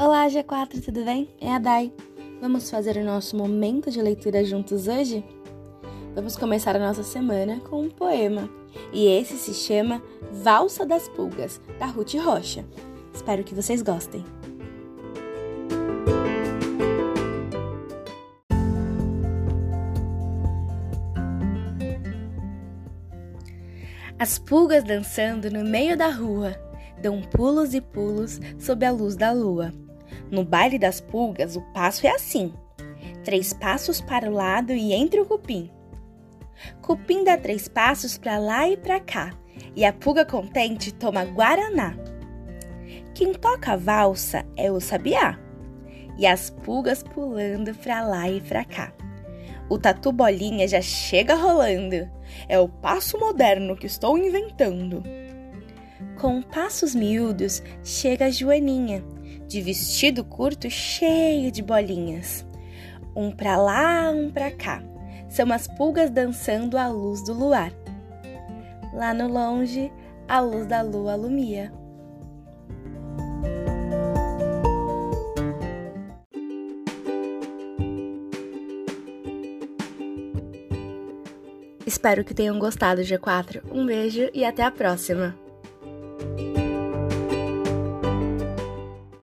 Olá, G4, tudo bem? É a Dai. Vamos fazer o nosso momento de leitura juntos hoje? Vamos começar a nossa semana com um poema. E esse se chama Valsa das Pulgas, da Ruth Rocha. Espero que vocês gostem. As pulgas dançando no meio da rua dão pulos e pulos sob a luz da lua. No baile das pulgas, o passo é assim: três passos para o lado e entre o cupim. Cupim dá três passos para lá e para cá, e a pulga contente toma guaraná. Quem toca a valsa é o sabiá, e as pulgas pulando para lá e para cá. O tatu bolinha já chega rolando, é o passo moderno que estou inventando. Com passos miúdos chega a Joaninha, de vestido curto cheio de bolinhas. Um pra lá, um pra cá. São as pulgas dançando à luz do luar. Lá no longe, a luz da lua alumia. Espero que tenham gostado, G4. Um beijo e até a próxima!